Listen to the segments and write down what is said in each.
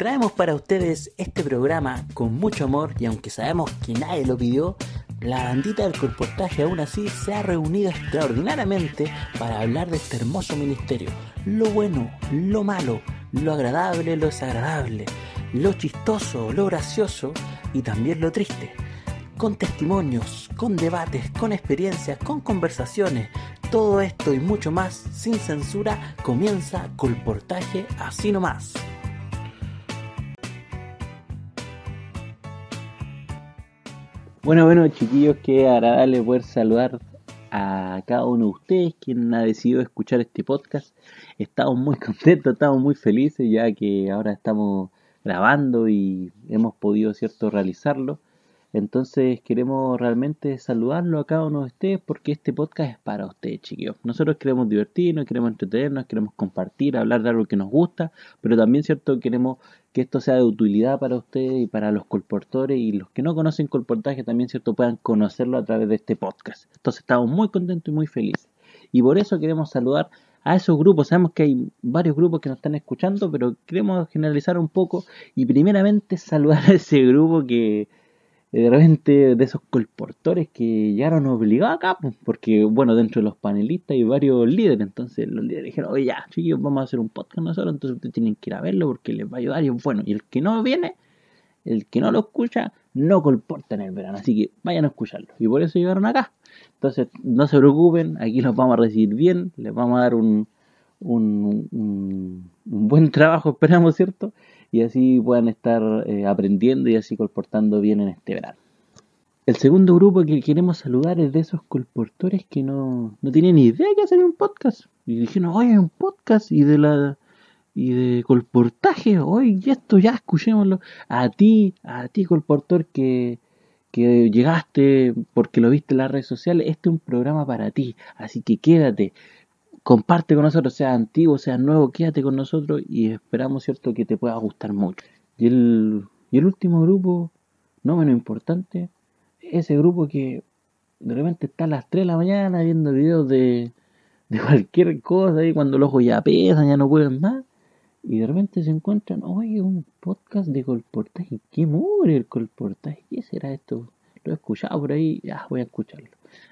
traemos para ustedes este programa con mucho amor y aunque sabemos que nadie lo pidió, la bandita del colportaje aún así se ha reunido extraordinariamente para hablar de este hermoso ministerio. Lo bueno, lo malo, lo agradable, lo desagradable, lo chistoso, lo gracioso y también lo triste. Con testimonios, con debates, con experiencias, con conversaciones, todo esto y mucho más sin censura comienza Colportaje así nomás. Bueno, bueno, chiquillos, qué agradable poder saludar a cada uno de ustedes quien ha decidido escuchar este podcast. Estamos muy contentos, estamos muy felices ya que ahora estamos grabando y hemos podido, cierto, realizarlo. Entonces queremos realmente saludarlo a cada uno de ustedes porque este podcast es para ustedes, chiquillos. Nosotros queremos divertirnos, queremos entretenernos, queremos compartir, hablar de algo que nos gusta, pero también, cierto, queremos que esto sea de utilidad para ustedes y para los colportores y los que no conocen colportaje también, cierto, puedan conocerlo a través de este podcast. Entonces estamos muy contentos y muy felices. Y por eso queremos saludar a esos grupos. Sabemos que hay varios grupos que nos están escuchando, pero queremos generalizar un poco y primeramente saludar a ese grupo que de repente de esos colportores que llegaron obligados acá, pues, porque bueno, dentro de los panelistas hay varios líderes, entonces los líderes dijeron, oye ya, chicos, vamos a hacer un podcast nosotros, entonces ustedes tienen que ir a verlo porque les va a ayudar y es bueno, y el que no viene, el que no lo escucha, no colporta en el verano, así que vayan a escucharlo, y por eso llegaron acá. Entonces, no se preocupen, aquí los vamos a recibir bien, les vamos a dar un, un, un, un buen trabajo, esperamos, ¿cierto? Y así puedan estar eh, aprendiendo y así colportando bien en este verano. El segundo grupo que queremos saludar es de esos colportores que no, no tienen ni idea que hacer un podcast. Y dijeron, oye, un podcast y de la y de colportaje, oye, esto ya escuchémoslo. A ti, a ti colportor que, que llegaste porque lo viste en las redes sociales, este es un programa para ti. Así que quédate, comparte con nosotros, sea antiguo, sea nuevo, quédate con nosotros y esperamos, ¿cierto?, que te pueda gustar mucho. Y el, y el último grupo, no menos importante, ese grupo que de repente está a las 3 de la mañana viendo videos de, de cualquier cosa y cuando los ojos ya pesan, ya no pueden más. Y de repente se encuentran, oye, un podcast de colportaje. ¿Qué mugre el colportaje? ¿Qué será esto? Lo he escuchado por ahí, ya voy a escucharlo.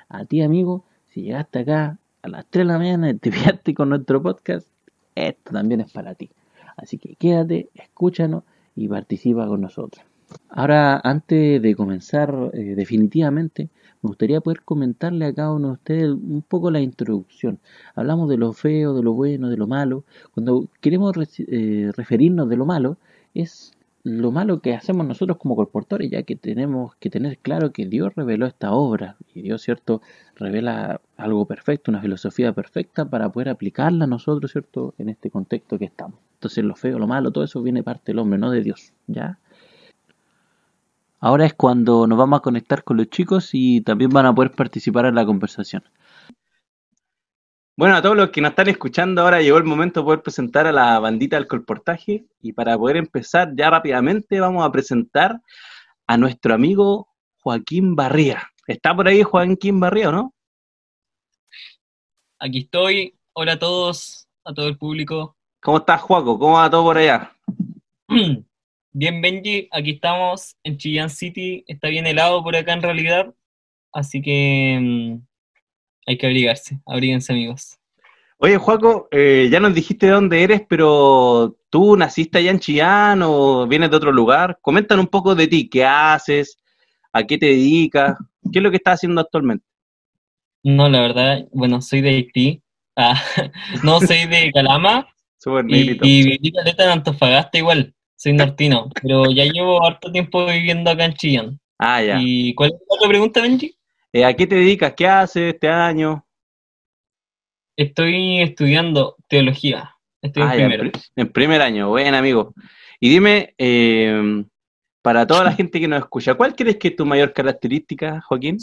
A ti, amigo, si llegaste acá a las 3 de la mañana te pillaste con nuestro podcast, esto también es para ti. Así que quédate, escúchanos y participa con nosotros. Ahora, antes de comenzar eh, definitivamente, me gustaría poder comentarle a cada uno de ustedes un poco la introducción. Hablamos de lo feo, de lo bueno, de lo malo. Cuando queremos eh, referirnos de lo malo, es lo malo que hacemos nosotros como colportores, ya que tenemos que tener claro que Dios reveló esta obra y Dios, ¿cierto?, revela algo perfecto, una filosofía perfecta para poder aplicarla a nosotros, ¿cierto?, en este contexto que estamos. Entonces, lo feo, lo malo, todo eso viene parte del hombre, no de Dios, ¿ya? Ahora es cuando nos vamos a conectar con los chicos y también van a poder participar en la conversación. Bueno, a todos los que nos están escuchando, ahora llegó el momento de poder presentar a la bandita del colportaje. Y para poder empezar ya rápidamente, vamos a presentar a nuestro amigo Joaquín Barría. ¿Está por ahí Joaquín Barría o no? Aquí estoy. Hola a todos, a todo el público. ¿Cómo estás, Joaco? ¿Cómo va todo por allá? Bien, Benji. Aquí estamos en Chillán City. Está bien helado por acá en realidad. Así que mm, hay que abrigarse, abríguense amigos. Oye, Juaco, eh, ya nos dijiste de dónde eres, pero tú naciste allá en Chillán o vienes de otro lugar. Coméntanos un poco de ti, qué haces, a qué te dedicas, qué es lo que estás haciendo actualmente. No, la verdad, bueno, soy de Haití, ah, no, soy de Calama y, y viví caleta en Antofagasta igual, soy nortino, pero ya llevo harto tiempo viviendo acá en Chillán. Ah, ya. ¿Y cuál es la otra pregunta, Benji? Eh, ¿A qué te dedicas? ¿Qué haces este año? Estoy estudiando teología. Estoy en Ah, primero. pri- en primer año, buen amigo. Y dime, eh, para toda la gente que nos escucha, ¿cuál crees que es tu mayor característica, Joaquín?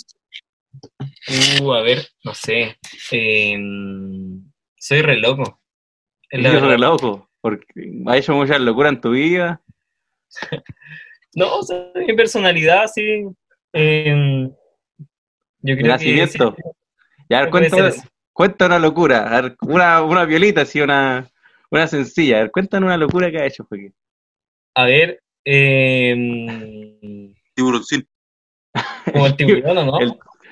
Uh, a ver, no sé. Em, soy re loco. Eres re loco, porque has hecho muchas locuras en tu vida. No, o sea, mi personalidad, sí. Em, yo creo que nacimiento. Ya, a ver, cuenta, cuenta una locura, a ver, una, una violita, así, una, una sencilla. A ver, cuéntanos una locura que ha hecho, Joaquín. A ver, eh... Tiburoncín. Como el tiburón, ¿no?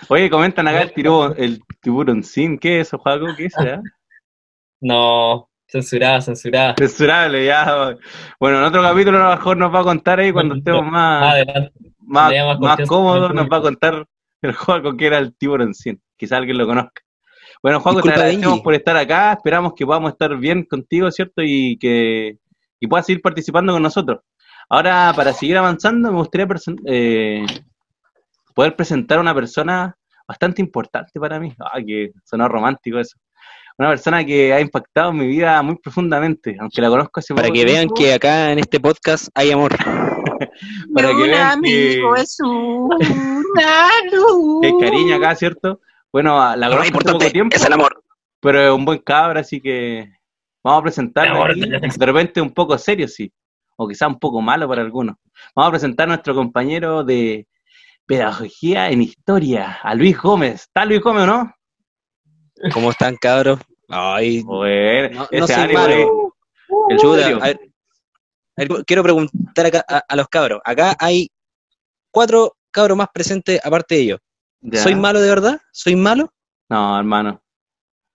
Oye, comentan acá el, tiburón, el tiburoncín. ¿Qué es eso, Juaco? ¿Qué es eso? No, censurada, censurada. Censurable, ya. Bueno, en otro capítulo a lo mejor nos va a contar ahí cuando estemos más, más, más, cómodos, nos va a contar el Juaco que era el tiburoncín. Quizá alguien lo conozca. Bueno, Juaco, te agradecemos por estar acá. Esperamos que podamos estar bien contigo, ¿cierto? Y que y puedas seguir participando con nosotros. Ahora, para seguir avanzando, me gustaría eh, poder presentar a una persona bastante importante para mí. Ah, que sonó romántico eso. Una persona que ha impactado mi vida muy profundamente, aunque la conozco hace Para que vean que acá en este podcast hay amor. Para que vean amigo es una luz. hay cariño acá, ¿cierto? Bueno, la conozco hace poco tiempo. Es el amor. Pero es un buen cabra, así que vamos a presentarlo. De repente un poco serio, sí. O quizá un poco malo para algunos. Vamos a presentar a nuestro compañero de Pedagogía en Historia, a Luis Gómez. ¿Está Luis Gómez o no? ¿Cómo están, cabros? Ay, bueno, no, soy malo. El quiero preguntar acá a, los cabros. Acá hay cuatro cabros más presentes aparte de ellos. ¿Soy malo de verdad? ¿Soy malo? No, hermano.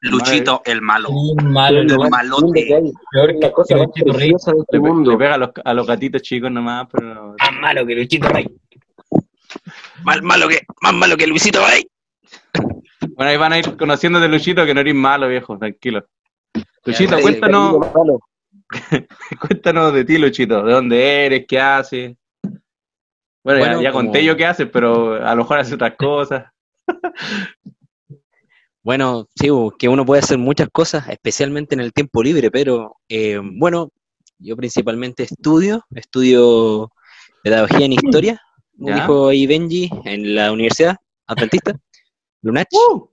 Luchito, el malo. malo, el malote. Peor que cosa Luchito Rey. De este mundo. Le pega a los, a los gatitos chicos nomás, pero... Más malo que Luchito Rey. Más malo que, más malo que Luisito Rey. Bueno, ahí van a ir conociendo de Luchito que no eres malo, viejo, tranquilo. Luchito, cuéntanos. cuéntanos de ti, Luchito. ¿De dónde eres? ¿Qué haces? Bueno, ya, conté yo qué haces, pero a lo mejor hace otras cosas. bueno, sí, que uno puede hacer muchas cosas, especialmente en el tiempo libre, pero eh, bueno, yo principalmente estudio, estudio pedagogía en historia, como dijo ahí Benji, en la Universidad Adventista. Lunach. Uh.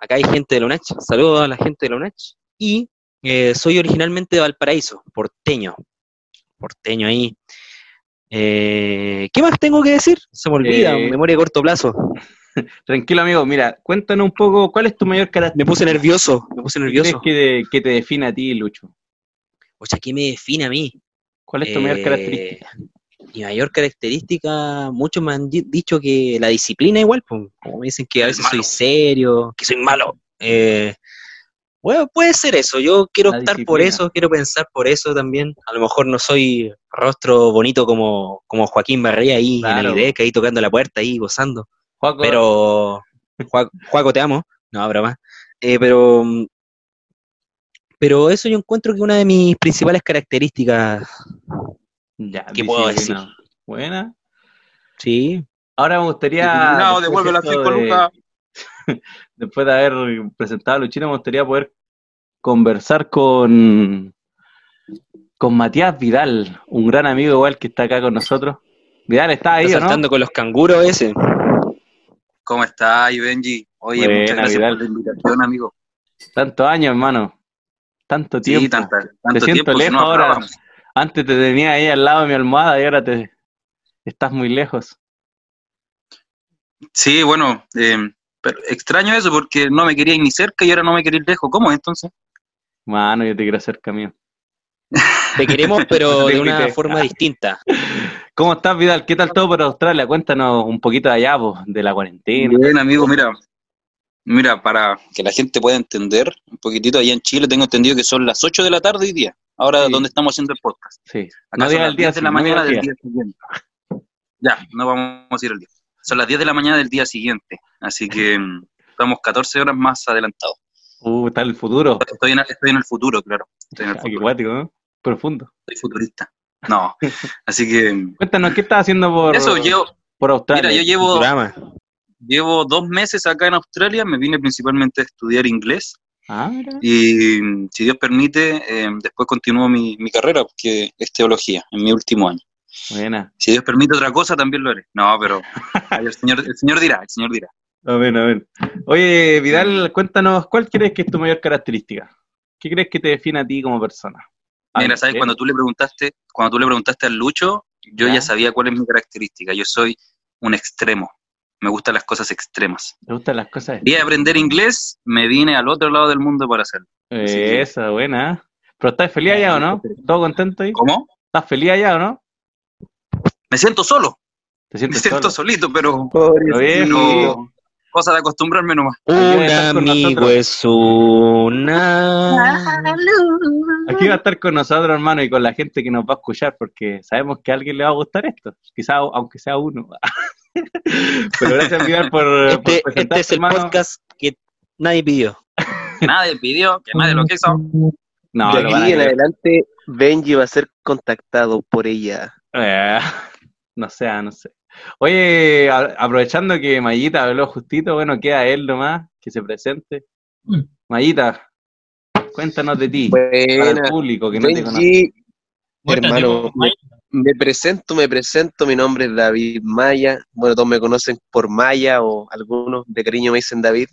Acá hay gente de Lunach. Saludos a la gente de Lunach. Y eh, soy originalmente de Valparaíso, porteño. Porteño ahí. Eh, ¿Qué más tengo que decir? Se me olvida, eh, memoria de corto plazo. Tranquilo, amigo. Mira, cuéntanos un poco, ¿cuál es tu mayor característica? Me puse nervioso, me puse nervioso. ¿Qué que, te define a ti, Lucho? O sea, ¿qué me define a mí? ¿Cuál es tu mayor característica? mi mayor característica, muchos me han dicho que la disciplina igual, pues, como me dicen que a veces soy serio, que soy malo. Eh, bueno, puede ser eso, yo quiero optar por eso, quiero pensar por eso también. A lo mejor no soy rostro bonito como, como Joaquín Barría ahí en el IDEC, ahí tocando la puerta, ahí gozando. Pero, Juaco, te amo. No, broma. Eh, pero, pero eso yo encuentro que una de mis principales características ya, ¿Qué puedo decir? Buena. Sí. Ahora me gustaría. No, devuelve la de, Después de haber presentado a Luchino, me gustaría poder conversar con, con Matías Vidal, un gran amigo igual que está acá con nosotros. Vidal, ¿está ahí ¿Está saltando con los canguros ese? ¿Cómo está, Benji? Oye, muchas gracias Vidal. por la invitación, amigo. Tantos años, hermano. Tanto tiempo. Sí, tanto, Te siento lejos ahora. Antes te tenía ahí al lado de mi almohada y ahora te estás muy lejos. Sí, bueno, eh, pero extraño eso porque no me quería ir ni cerca y ahora no me quería ir lejos. ¿Cómo es entonces? Mano, yo te quiero cerca mío. Te queremos, pero de una forma distinta. ¿Cómo estás, Vidal? ¿Qué tal todo por Australia? Cuéntanos un poquito de allá, de la cuarentena. Bien, amigo, mira. Mira, para que la gente pueda entender un poquitito, allá en Chile tengo entendido que son las 8 de la tarde hoy día ahora donde estamos haciendo el podcast. Sí. Acá no son las 10 de la mañana del día siguiente. Ya, no vamos a ir al día. Son las 10 de la mañana del día siguiente, así que mm, estamos 14 horas más adelantados. Uh, está el futuro. Estoy en, estoy en el futuro, claro. Estoy en el futuro. ¿no? Profundo. Soy futurista. No, así que... Mm, Cuéntanos, ¿qué estás haciendo por, Eso, yo, por Australia? Mira, yo llevo, llevo dos meses acá en Australia, me vine principalmente a estudiar inglés Ah, y si Dios permite, eh, después continúo mi, carrera, que es teología, en mi último año. Buena. Si Dios permite otra cosa, también lo haré. No, pero el señor, el señor dirá, el señor dirá. A ver, a ver. Oye, Vidal, cuéntanos, ¿cuál crees que es tu mayor característica? ¿Qué crees que te define a ti como persona? Mira, sabes, cuando tú le preguntaste, cuando tú le preguntaste al Lucho, yo ya sabía cuál es mi característica. Yo soy un extremo me gustan las cosas extremas. ¿Te gustan las cosas Y aprender inglés, me vine al otro lado del mundo para hacerlo. esa, buena. ¿Pero estás feliz allá o no? ¿Todo contento ahí? ¿Cómo? ¿Estás feliz allá o no? Me siento solo. ¿Te sientes Me siento solito, pero... cosa de acostumbrarme nomás. Un amigo es una. Aquí va a estar con nosotros, hermano, y con la gente que nos va a escuchar, porque sabemos que a alguien le va a gustar esto. Quizá, aunque sea uno. Pero gracias, Miguel, por. Este, este es el podcast que nadie pidió. nadie pidió, que nadie lo quiso. No, de aquí en adelante, Benji va a ser contactado por ella. Eh, no sé, no sé. Oye, aprovechando que Mayita habló justito, bueno, queda él nomás, que se presente. Mm. Mayita, cuéntanos de ti, para el público que no te conoce. Hermano, me, presento, me presento, mi nombre es David Maya, bueno, todos me conocen por Maya o algunos de cariño me dicen David.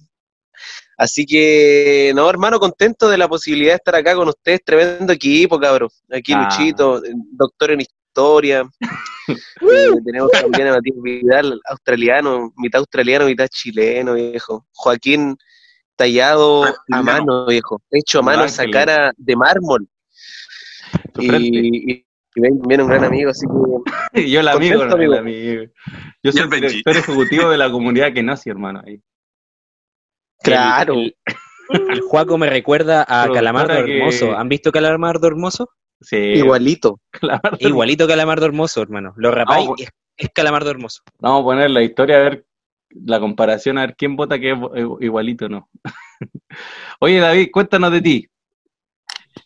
Así que, no, hermano, contento de la posibilidad de estar acá con ustedes, tremendo equipo, cabrón. Aquí ah. Luchito, doctor en historia, Eh, tenemos también a Matías Vidal, australiano, mitad australiano, mitad chileno, viejo. Joaquín tallado a mano, viejo. Hecho a mano esa cara de mármol. Y, viene un gran amigo, así que. yo el amigo, no, el amigo. Yo soy el director ejecutivo de la comunidad que nace, hermano, ahí. Claro. El, Juaco me recuerda a Calamardo Hermoso. ¿Han visto Calamardo Hermoso? Igualito. Igualito Calamardo Hermoso, hermano. Lo rapáis es, es, Calamardo Hermoso. Vamos a poner la historia a ver la comparación, a ver quién vota que es igualito no. Oye, David, cuéntanos de ti.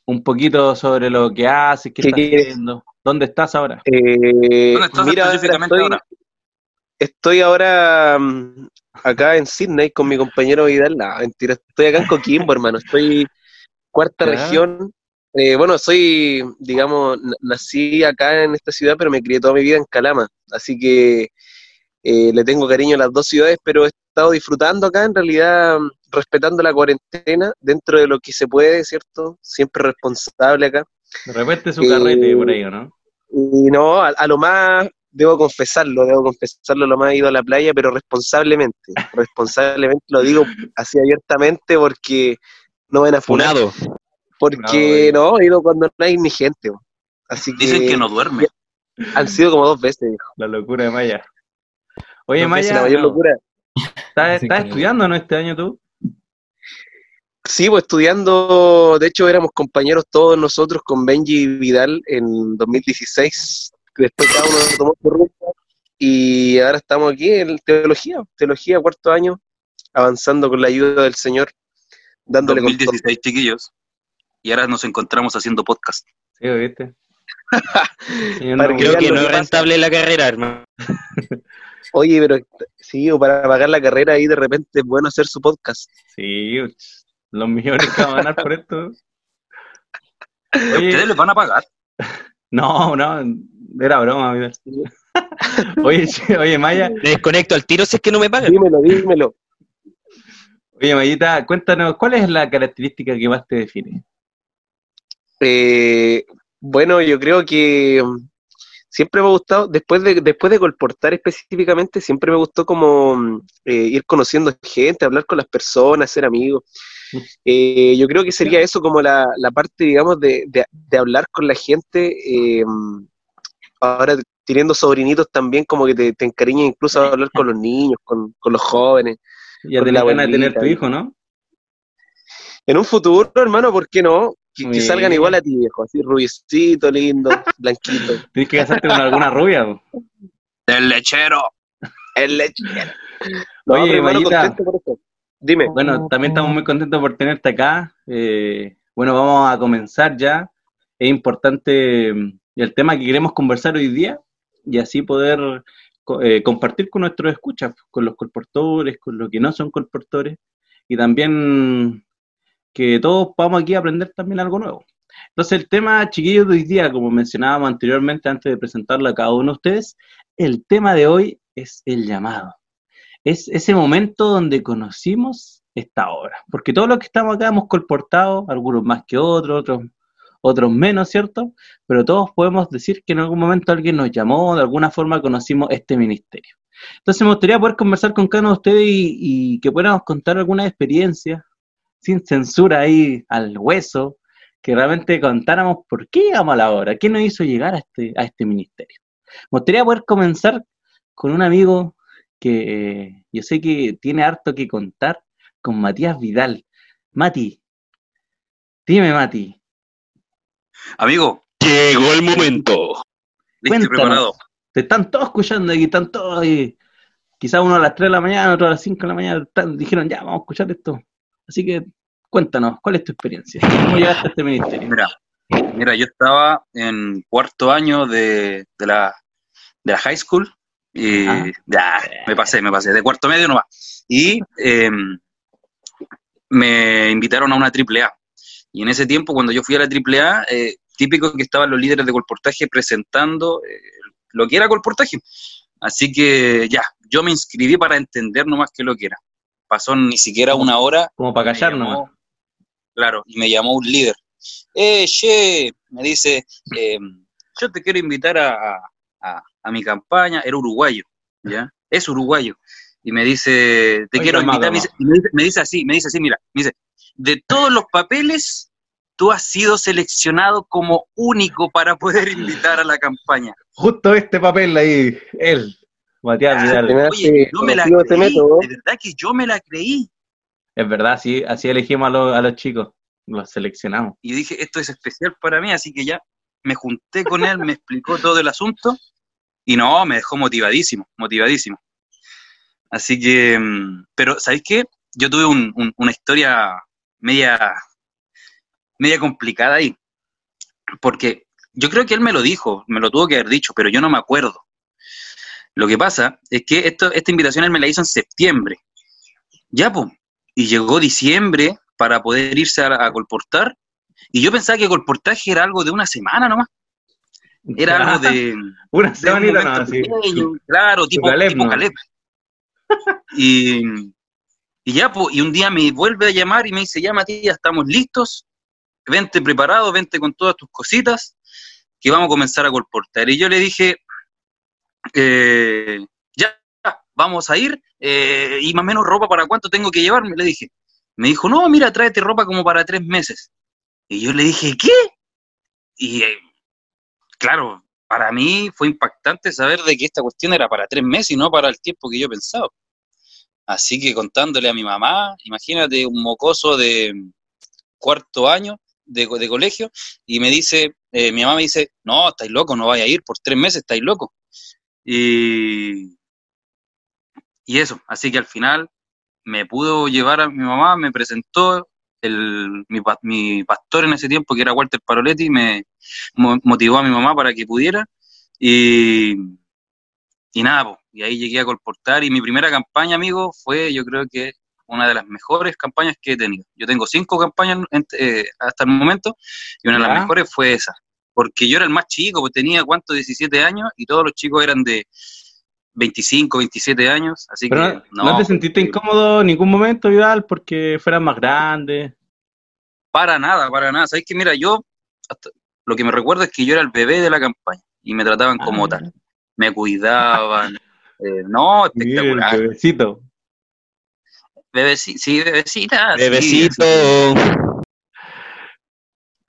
Un poquito sobre lo que haces, qué, estás haciendo. ¿Dónde estás ahora? Eh, ¿Dónde estás específicamente estoy, ahora? Estoy ahora mm, acá en Sydney con mi compañero Vidal. No, mentira, estoy acá en Coquimbo, hermano. Estoy cuarta región eh, bueno, soy, digamos, nací acá en esta ciudad, pero me crié toda mi vida en Calama, así que eh, le tengo cariño a las dos ciudades, pero he estado disfrutando acá, en realidad, respetando la cuarentena dentro de lo que se puede, ¿cierto? Siempre responsable acá. De repente su carrete por ahí, ¿no? Y no, a, lo más, debo confesarlo, debo confesarlo, lo más he ido a la playa, pero responsablemente, responsablemente lo digo así abiertamente porque no ven a Funado. Porque no, he ido cuando no hay ni gente. Así que, Dicen que no duerme. Han sido como dos veces, dijo. La locura de Maya. Oye, Maya. La mayor locura. ¿Estás, estudiando, no, este año tú? Sí, pues estudiando, de hecho éramos compañeros todos nosotros con Benji Vidal en 2016, después cada uno tomó su rumbo y ahora estamos aquí en teología, teología cuarto año, avanzando con la ayuda del Señor, dándole 2016 chiquillos y ahora nos encontramos haciendo podcast. Sí, ¿viste? Creo que no es rentable la carrera, hermano. Oye, pero sí, o para pagar la carrera ahí de repente es bueno hacer su podcast. Sí, los millones que van a ganar por esto. Oye, ¿Ustedes les van a pagar? No, no, era broma, mira. oye, oye, Maya. Me desconecto al tiro si es que no me pagan. Dímelo, dímelo. Oye, Mayita, cuéntanos, ¿cuál es la característica que más te define? Eh, bueno, yo creo que mm, siempre me ha gustado, después de, después de colportar específicamente, siempre me gustó como mm, eh, ir conociendo gente, hablar con las personas, ser amigos. Eh, yo creo que sería eso como la, parte, digamos, de, hablar con la gente. Mm, ahora teniendo sobrinitos también, como que te, te encariña incluso a hablar con los niños, con, los jóvenes. Ya te la buena de tener tu hijo, ¿no? En un futuro, hermano, ¿por qué no? Que, salgan igual a ti, viejo, así rubiecito, lindo, blanquito. Tienes que casarte con alguna rubia. El lechero. El lechero. Oye, por esto. Dime. Bueno, también estamos muy contentos por tenerte acá. Eh, bueno, vamos a comenzar ya. Es importante mm, el tema que queremos conversar hoy día y así poder eh, compartir con nuestros escuchas, con los colportores, con los que no son colportores y también que todos vamos aquí a aprender también algo nuevo. Entonces, el tema, chiquillos, de hoy día, como mencionábamos anteriormente antes de presentarlo a cada uno de ustedes, el tema de hoy es el llamado. Es ese momento donde conocimos esta obra. Porque todos los que estamos acá hemos colportado, algunos más que otros, otros, otros menos, ¿cierto? Pero todos podemos decir que en algún momento alguien nos llamó, de alguna forma conocimos este ministerio. Entonces me gustaría poder conversar con cada uno de ustedes y, y que pudiéramos contar alguna experiencia, sin censura ahí al hueso, que realmente contáramos por qué llegamos a la hora, qué nos hizo llegar a este, a este ministerio. Me gustaría poder comenzar con un amigo que eh, yo sé que tiene harto que contar, con Matías Vidal. Mati, dime Mati. Amigo, llegó el momento. Listo, preparado. Te están todos escuchando aquí, están todos ahí. Quizás uno a las 3 de la mañana, otro a las 5 de la mañana, dijeron, ya, vamos a escuchar esto. Así que cuéntanos, ¿cuál es tu experiencia? ¿Cómo llegaste a este ministerio? Mira, mira yo estaba en cuarto año de, de, la, de la high school y ya, me pasé, me pasé, de cuarto medio nomás. Y em, me invitaron a una triple A. Y en ese tiempo, cuando yo fui a la triple A, eh, típico que estaban los líderes de colportaje presentando eh, lo que era colportaje. Así que ya, yo me inscribí para entender nomás qué lo que era. Pasó ni siquiera una hora. Como para callarnos. Claro, y me llamó un líder. Eh, che, me dice, em, yo te quiero invitar a, a mi campaña, era uruguayo, ¿ya? Es uruguayo. Y me dice, te quiero invitar, me dice, así, me dice así, mira, me dice, de todos los papeles, tú has sido seleccionado como único para poder invitar a la campaña. Justo este papel ahí, él, Matías ah, Vidal. Oye, yo me la creí, de verdad que yo me la creí. Es verdad, sí, así elegimos a los, a los chicos, los seleccionamos. Y dije, esto es especial para mí, así que ya me junté con él, me explicó todo el asunto y no, me dejó motivadísimo, motivadísimo. Así que, mm, pero ¿sabéis qué? Yo tuve una historia media, media complicada ahí, porque yo creo que él me lo dijo, me lo tuvo que haber dicho, pero yo no me acuerdo. Lo que pasa es que esto, esta invitación él me la hizo en septiembre. Ya, pues, y llegó diciembre para poder irse a, a colportar, y yo pensaba que colportaje era algo de una semana nomás. Era algo de. Una semana Claro, tipo, Caleb. Y, y ya, pues, y un día me vuelve a llamar y me dice: Ya, Matías, estamos listos. Vente preparado, vente con todas tus cositas, que vamos a comenzar a colportar. Y yo le dije: eh, Ya, vamos a ir. Eh, y más o menos ropa para cuánto tengo que llevarme, le dije. Me dijo, no, mira, tráete ropa como para tres meses. Y yo le dije, ¿qué? Y eh, claro, para mí fue impactante saber de que esta cuestión era para tres meses y no para el tiempo que yo pensaba. Así que contándole a mi mamá, imagínate un mocoso de cuarto año de, colegio, y me dice, eh, mi mamá me dice, no, estáis loco, no vaya a ir por tres meses, estáis loco. Y, y eso, así que al final me pudo llevar a mi mamá, me presentó, el, mi, mi, pastor en ese tiempo, que era Walter Paroletti, me motivó a mi mamá para que pudiera. Y, y nada, y ahí llegué a colportar. Y mi primera campaña, amigo, fue yo creo que una de las mejores campañas que he tenido. Yo tengo cinco campañas eh, hasta el momento y una de las mejores fue esa. Porque yo era el más chico, pues tenía cuánto, 17 años y todos los chicos eran de 25, 27 años, así que no, no, te sentiste incómodo en ningún momento, Vidal, porque fueras más grande? Para nada, para nada. Sabes que mira, yo lo que me recuerdo es que yo era el bebé de la campaña y me trataban como ah. tal. Me cuidaban. eh, no, espectacular. bebecito. Bebecito, sí, bebecita. Bebecito.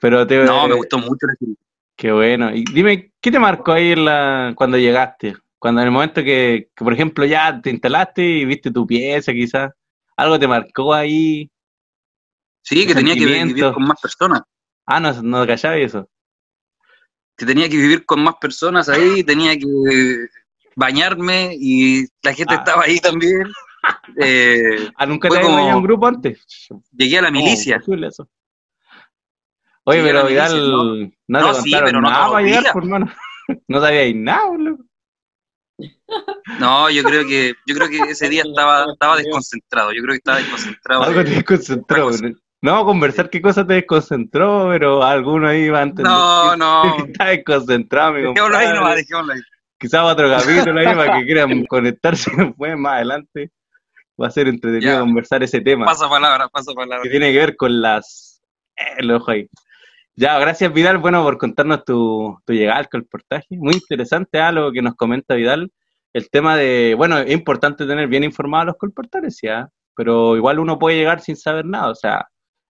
Pero te, no, me gustó mucho. Qué bueno. Y dime, ¿qué te marcó ahí la, cuando llegaste? Cuando en el momento que, por ejemplo, ya te instalaste y viste tu pieza, quizás, algo te marcó ahí. Sí, que tenía que vivir con más personas. Ah, no, no callaba eso. Que tenía que vivir con más personas ahí, tenía que bañarme y la gente ah. estaba ahí también. Eh, ¿Ah, nunca te habías bañado un grupo antes? Llegué a la milicia. Oye, pero Vidal, no, no, te sí, pero nada no para llegar, por mano. No sabíais nada, boludo. No, yo creo que yo creo que ese día estaba, estaba desconcentrado. Yo creo que estaba desconcentrado. Algo te desconcentró. No vamos a conversar qué cosa te desconcentró, pero alguno ahí va a entender. No, no. Está desconcentrado, amigo. Dejémoslo ahí nomás, dejémoslo ahí. Quizás otro capítulo ahí para que quieran conectarse después, más adelante. Va a ser entretenido conversar ese tema. Pasa palabra, pasa palabra. Que tiene que ver con las... Eh, el ojo ahí. Ya, gracias Vidal, bueno, por contarnos tu, tu llegada al colportaje. Muy interesante algo que nos comenta Vidal. El tema de, bueno, es importante tener bien informados los colportales, ¿ya? Pero igual uno puede llegar sin saber nada. O sea,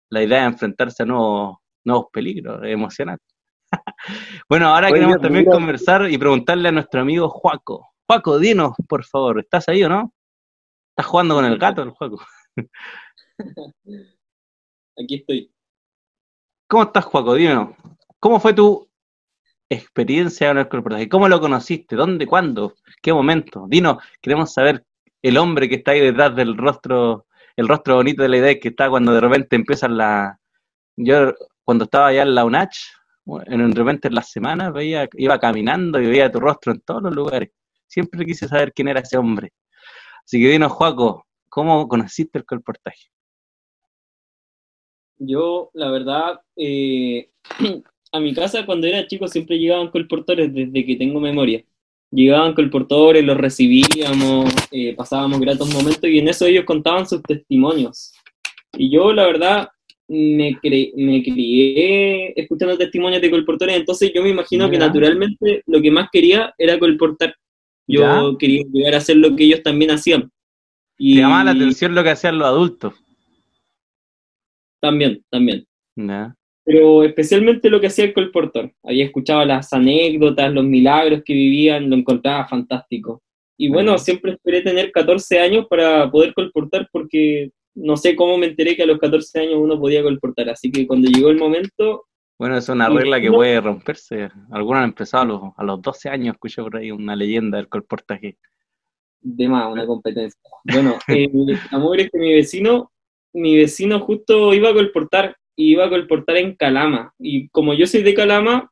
la idea es enfrentarse a nuevos, nuevos peligros, es emocionante. bueno, ahora queremos también conversar y preguntarle a nuestro amigo Juaco. Juaco, dinos, por favor, ¿estás ahí o no? ¿Estás jugando con el gato, el Juaco? Aquí estoy. ¿Cómo estás, Juaco? Dinos, ¿cómo fue tu experiencia con el corporativo? ¿Cómo lo conociste? ¿Dónde? ¿Cuándo? ¿Qué momento? Dinos, queremos saber el hombre que está ahí detrás del rostro, el rostro bonito de la idea que está cuando de repente empiezan la... Yo cuando estaba allá en la UNACH, de repente en las semanas veía, iba caminando y veía tu rostro en todos los lugares. Siempre quise saber quién era ese hombre. Así que dinos, Juaco, ¿cómo conociste el colportaje? Yo, la verdad, eh, a mi casa cuando era chico siempre llegaban colportores desde que tengo memoria. Llegaban colportores, los recibíamos, eh, pasábamos gratos momentos y en eso ellos contaban sus testimonios. Y yo, la verdad, me, me crié escuchando testimonios de colportores, entonces yo me imagino que naturalmente lo que más quería era colportar. Yo quería llegar a hacer lo que ellos también hacían. Y... llamaba la atención lo que hacían los adultos. También, también. Pero especialmente lo que hacía el colportor. Había escuchado las anécdotas, los milagros que vivían, lo encontraba fantástico. Y bueno, siempre esperé tener 14 años para poder colportar porque no sé cómo me enteré que a los 14 años uno podía colportar. Así que cuando llegó el momento... Bueno, es una regla que puede romperse. Algunos han empezado a los, a los 12 años, escuché por ahí una leyenda del colportaje. De más, una competencia. Bueno, eh, amor es que mi vecino, mi vecino justo iba a colportar, y iba a colportar en Calama. Y como yo soy de Calama,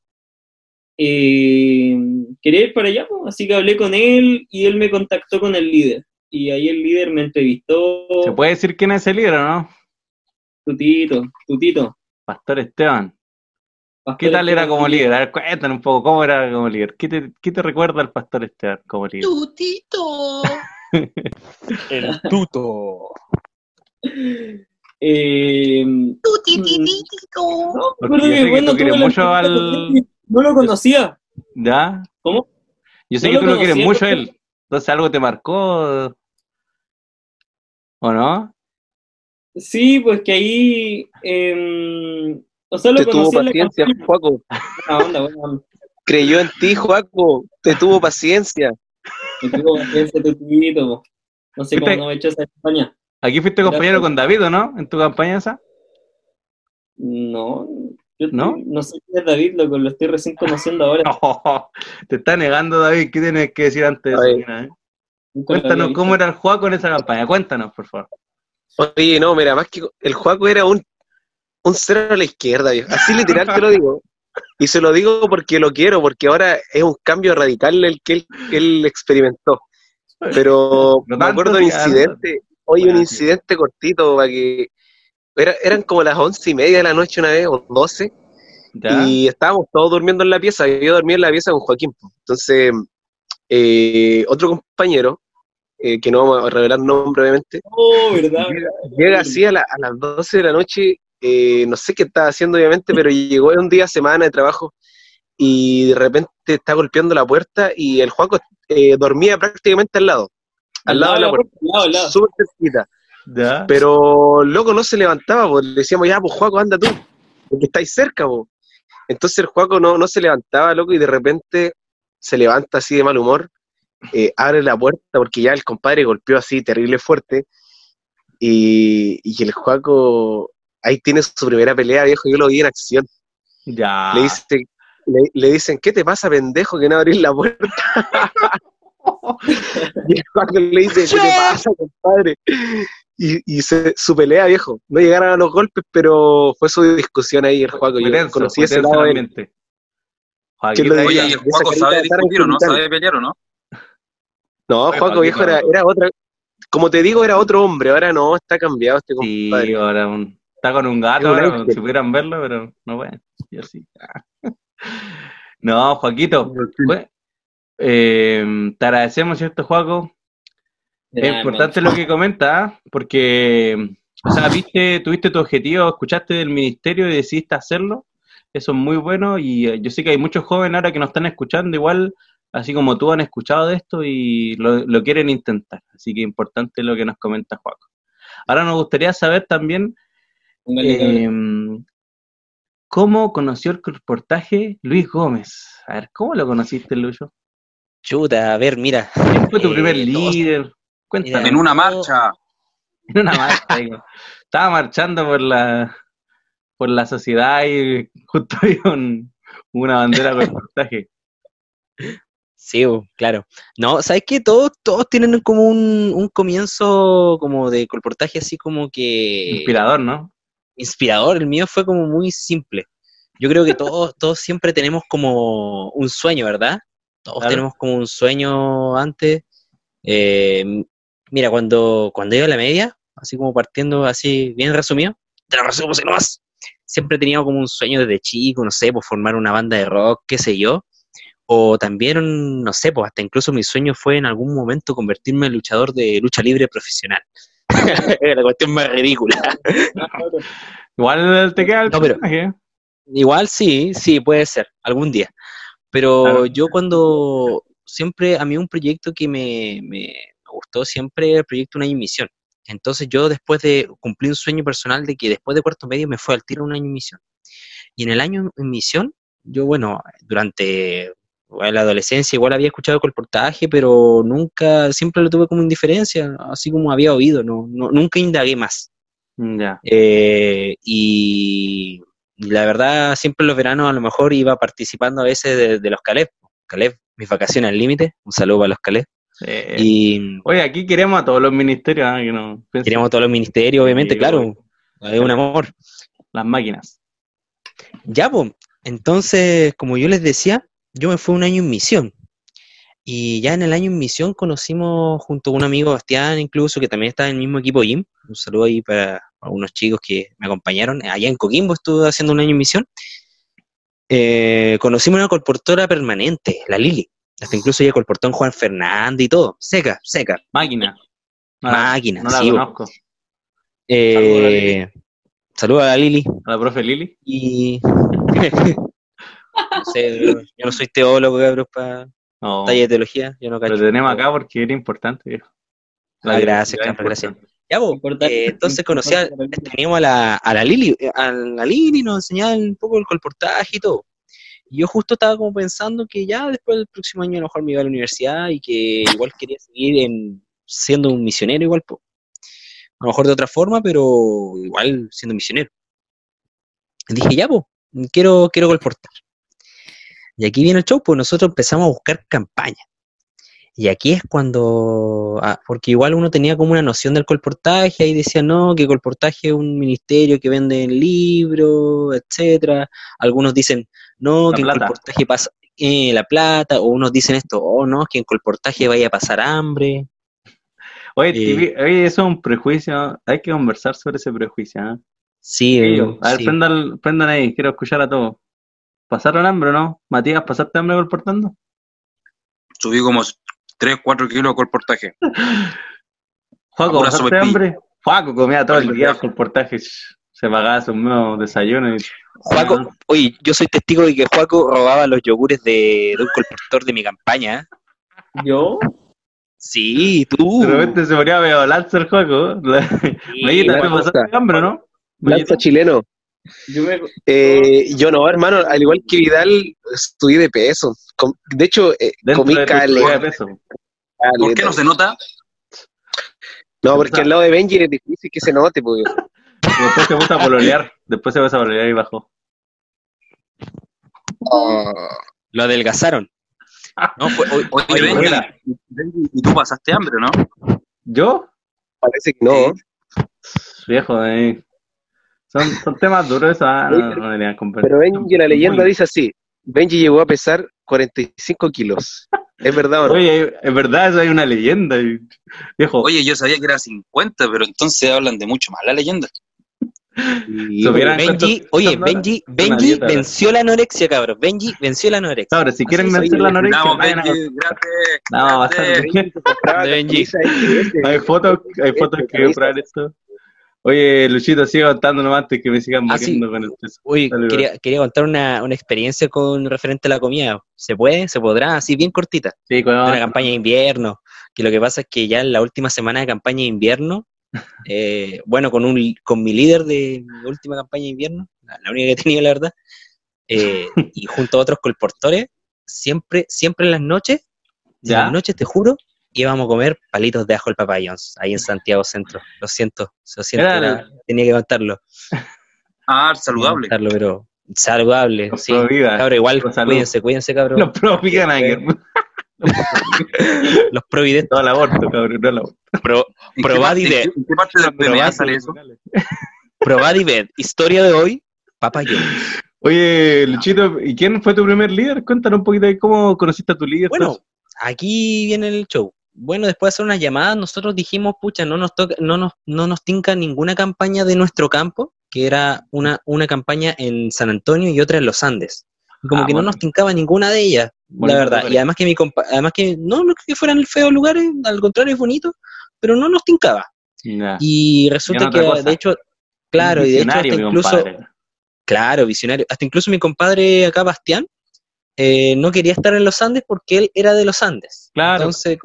eh, quería ir para allá, así que hablé con él y él me contactó con el líder y ahí el líder me entrevistó. ¿Se puede decir quién es el líder o no? Tutito, Tutito. Pastor Esteban. ¿Qué tal era como líder? A ver, cuéntanos un poco, ¿cómo era como líder? ¿Qué te, qué te recuerda el Pastor Esteban como líder? Tutito. el tuto. Eh. No, que, bueno, tú mucho al... No lo conocía. ¿Ya? ¿Cómo? Yo sé que tú lo quieres mucho a él. Entonces, ¿algo te marcó? ¿O no? Sí, pues que ahí. Eh, o sea, lo te tuvo paciencia, Juaco. Buena onda, Creyó en ti, Juaco. Te tuvo paciencia. Te tuvo paciencia, tu tito. No sé cómo no me echó esa campaña. Aquí fuiste compañero con David, ¿o no? ¿En tu campaña esa? No, yo ¿No? no sé quién es David, lo, lo estoy recién conociendo ahora. te está negando, David. ¿Qué tienes que decir antes de eso? Eh? Cuéntanos cómo era el Juaco en esa campaña. Cuéntanos, por favor. Oye, no, mira, más que el Juaco era un, un cero a la izquierda, así literal te lo digo. Y se lo digo porque lo quiero, porque ahora es un cambio radical el que él, experimentó. Pero me acuerdo de un incidente, hoy un incidente cortito para que eran como las once y media de la noche una vez, o doce, y estábamos todos durmiendo en la pieza, yo dormía en la pieza con Joaquín. Entonces, eh, otro compañero, eh, que no vamos a revelar nombre obviamente, oh, llega, así a, las doce de la noche, eh, no sé qué estaba haciendo obviamente, pero llegó un día, semana de trabajo, y de repente está golpeando la puerta y el Juaco dormía prácticamente al lado, al, lado, de la puerta, súper cerquita. Pero loco no se levantaba, pues le decíamos, ya, pues Juaco, anda tú, porque estáis cerca, pues. Entonces el Juaco no, no se levantaba, loco, y de repente se levanta así de mal humor, eh, abre la puerta, porque ya el compadre golpeó así terrible fuerte, y, y el Juaco ahí tiene su primera pelea, viejo, yo lo vi en acción. Ya. Le, dice, le, dicen, ¿qué te pasa, pendejo, que no abrís la puerta? y el Juaco le dice, ¿qué te pasa, compadre? y, y se, su pelea, viejo. No llegaron a los golpes, pero fue su discusión ahí el Juaco. Yo tenso, conocí ese lado de Oye, ¿y el Juaco sabe discutir o no? ¿Sabe pelear o no? No, Juaco, viejo, era, era otra... Como te digo, era otro hombre. Ahora no, está cambiado este compadre. Sí, ahora está con un gato, ahora, si pudieran verlo, pero no pueden. Yo sí. no, Joaquito, eh, te agradecemos, ¿cierto, Juaco? Es importante lo que comenta, ¿ah? porque, o sea, viste, tuviste tu objetivo, escuchaste del ministerio y decidiste hacerlo. Eso es muy bueno y eh, yo sé que hay muchos jóvenes ahora que nos están escuchando igual, así como tú han escuchado de esto y lo, quieren intentar. Así que importante lo que nos comenta Juaco. Ahora nos gustaría saber también eh, ¿Cómo conoció el colportaje Luis Gómez? A ver, ¿cómo lo conociste, Lucho? Chuta, a ver, mira. ¿Quién fue tu eh, primer líder? Cuéntame. en una marcha. En una marcha, digo. Estaba marchando por la por la sociedad y justo había una bandera con colportaje. Sí, claro. No, ¿sabes qué? Todos, todos tienen como un, un comienzo como de colportaje así como que... Inspirador, ¿no? inspirador, el mío fue como muy simple. Yo creo que todos, todos siempre tenemos como un sueño, ¿verdad? Todos tenemos como un sueño antes. Eh, mira, cuando, cuando iba a la media, así como partiendo así bien resumido, te lo resumo si no más. Siempre he tenido como un sueño desde chico, no sé, por formar una banda de rock, qué sé yo. O también, no sé, pues hasta incluso mi sueño fue en algún momento convertirme en luchador de lucha libre profesional. la cuestión más ridícula. igual te queda el ¿eh? Igual sí, sí, puede ser, algún día. Pero yo cuando siempre, a mí un proyecto que me, me gustó siempre el proyecto Un año en misión. Entonces yo después de cumplir un sueño personal de que después de cuarto medio me fue al tiro un año en misión. Y en el año en misión, yo bueno, durante la adolescencia igual había escuchado colportaje, pero nunca, siempre lo tuve como indiferencia, así como había oído, no, nunca indagué más. Ya. Eh, y, la verdad, siempre en los veranos a lo mejor iba participando a veces de, los Caleb. Caleb, mis vacaciones al límite, un saludo para los Caleb. y, Oye, aquí queremos a todos los ministerios. ¿ah? no, queremos a todos los ministerios, obviamente, claro. Es un amor. Las máquinas. Ya, pues. Entonces, como yo les decía, yo me fui un año en misión. Y ya en el año en misión conocimos junto a un amigo Bastián, incluso, que también está en el mismo equipo GYM. Un saludo ahí para, algunos chicos que me acompañaron. Allá en Coquimbo estuve haciendo un año en misión. Eh, conocimos una colportora permanente, la Lili. Hasta incluso ella colportó en Juan Fernández y todo. Seca, seca. Máquina. Máquina, no la conozco. Eh, Saludos a la Lili. A la profe Lili. Y No sé, yo no soy teólogo, cabrón, para no, talla de teología. Yo no Pero tenemos acá porque era importante, viejo. Ah, gracias, gracias. Ya, vos, eh, entonces conocí a, teníamos a la, a la Lili, a la Lili nos enseñaba un poco el colportaje y todo. Y yo justo estaba como pensando que ya después del próximo año a lo mejor me iba a la universidad y que igual quería seguir en, siendo un misionero igual, po. a lo mejor de otra forma, pero igual siendo misionero. Y dije, ya, pues, quiero, quiero colportar. Y aquí viene el show, pues nosotros empezamos a buscar campaña. Y aquí es cuando, ah, porque igual uno tenía como una noción del colportaje, ahí decía, no, que colportaje es un ministerio que vende libros, etcétera. Algunos dicen, no, que en colportaje pasa eh, la plata, o unos dicen esto, oh, no, que en colportaje vaya a pasar hambre. Oye, eh, oye, eso es un prejuicio, hay que conversar sobre ese prejuicio. ¿eh? Sí, a ver, prendan, ahí, quiero escuchar a todos. ¿Pasaron hambre o no? Matías, ¿pasaste hambre colportando? Subí como 3, 4 kilos de colportaje. Juaco, ¿pasaste hambre? Juaco comía todo el día colportaje. Se pagaba su nuevo desayuno. Y... Juaco, oye, yo soy testigo de que Juaco robaba los yogures de, un colportor de mi campaña. ¿Yo? Sí, tú. De repente se ponía a lanza el Juaco. Sí, pasaste hambre, ¿no? Lanza chileno. Yo, eh, yo no, hermano, al igual que Vidal, estudié de peso. De hecho, eh, comí caleta. ¿Por qué no se nota? No, porque al lado de Benji es difícil que se note. Pues. Después se gusta pololear, después se va a pololear y bajó. Lo adelgazaron. No, pues, oye, Benji, ¿y tú pasaste hambre, no? ¿Yo? Parece que no. Viejo, eh. Son, son temas duros, ah, no, no deberían Pero Benji, la leyenda dice así: Benji llegó a pesar 45 kilos. ¿Es verdad o no? Oye, es verdad, eso hay una leyenda. Viejo. Oye, yo sabía que era 50, pero entonces hablan de mucho más la leyenda. Benji, oye, Benji, Benji venció la anorexia, cabrón. Benji venció la anorexia. Ahora, si quieren vencer la anorexia, Vamos, Benji, gracias. No, Benji. Hay fotos, hay fotos que comprar esto. Oye, Luchito, sigue contando nomás antes que me sigan ah, con el peso. Uy, quería, quería, contar una, una, experiencia con referente a la comida. ¿Se puede? ¿Se podrá? Así bien cortita. Sí, con Una campaña de invierno. Que lo que pasa es que ya en la última semana de campaña de invierno, eh, bueno, con, un, con mi líder de mi última campaña de invierno, la, única que tenía, la verdad. Eh, y junto a otros colportores, siempre, siempre en las noches, en las noches, te juro, íbamos a comer palitos de ajo el papayons, ahí en Santiago Centro. Lo siento, lo siento, tenía que contarlo. Ah, saludable. pero saludable, sí. Cabrón, igual, cuídense, cuídense, cabrón. Los pro Los providentes. No al aborto, cabrón, no al aborto. Pro, Probadivet. ¿En qué parte de la sale eso? Probadivet. Historia de hoy, papayons. Oye, Luchito, ¿y quién fue tu primer líder? Cuéntanos un poquito de cómo conociste a tu líder. Bueno, aquí viene el show. Bueno, después de hacer unas llamadas, nosotros dijimos, pucha, no nos toca, no nos, no nos tinca ninguna campaña de nuestro campo, que era una, una campaña en San Antonio y otra en los Andes. como ah, que no nos tincaba ninguna de ellas, la verdad. Y además que mi además que no, no que fueran feos lugares, al contrario es bonito, pero no nos tincaba. Y resulta que, de hecho, claro, y de hecho incluso Claro, visionario. Hasta incluso mi compadre acá, Bastián, eh, no quería estar en los Andes porque él era de los Andes. Claro, Entonces,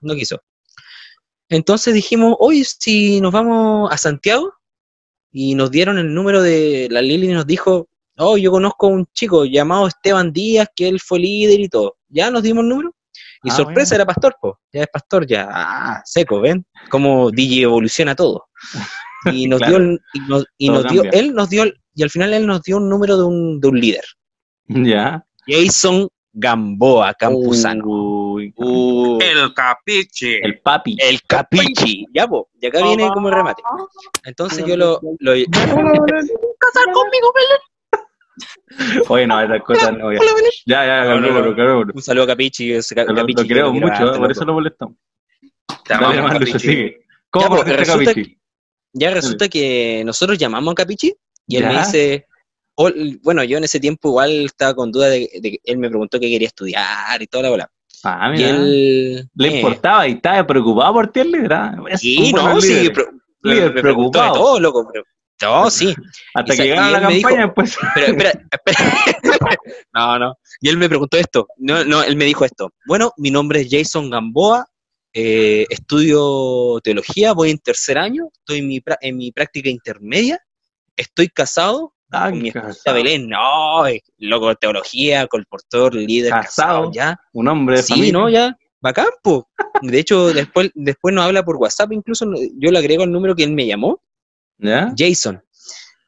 no, quiso. Entonces dijimos, hoy si nos vamos a Santiago, y nos dieron el número de la Lili y nos dijo, oh, yo conozco a un chico llamado Esteban Díaz, que él fue líder y todo. Ya nos dimos el número. Y ah, sorpresa, era pastor. Ya es pastor, ya. Ah, seco, ¿ven? Cómo DJ evoluciona todo. Y nos dio, y nos, dio, él nos dio, y al final él nos dio un número de un, de un líder. Ya. Jason Gamboa Campuzano. el capichi. El papi. El capichi. Ya, vos. Y acá viene como el remate. Entonces yo lo. lo... Casar conmigo, Belén. Oye, no, esas cosas no. Ya, ya, ya, no, no, no, Un saludo a Capichi. Lo, capichi lo creo mucho, por eso lo molestamos. Dale, Lucho, sigue. ¿Cómo ya, pues, Capichi? ya resulta que nosotros llamamos a Capichi y él me dice, bueno, yo en ese tiempo igual estaba con duda de, que él me preguntó qué quería estudiar y toda la bola. Ah, mira. Y él, Le eh, importaba y estaba preocupado por ti, ¿verdad? Sí, no, sí, líder, preocupado. De todo, loco, pero, no, sí. Hasta que llegara la campaña, pues. Pero, espera, espera. no, no. Y él me preguntó esto. No, no, él me dijo esto. Bueno, mi nombre es Jason Gamboa. Eh, estudio teología, voy en tercer año, estoy en mi, en mi práctica intermedia estoy casado ah, con mi esposa Belén, no, loco, teología, colportor, líder, casado, ya. Un hombre de Sí, no, ya, va campo. De hecho, después, después nos habla por WhatsApp, incluso yo le agrego el número que él me llamó, ¿Ya? Jason.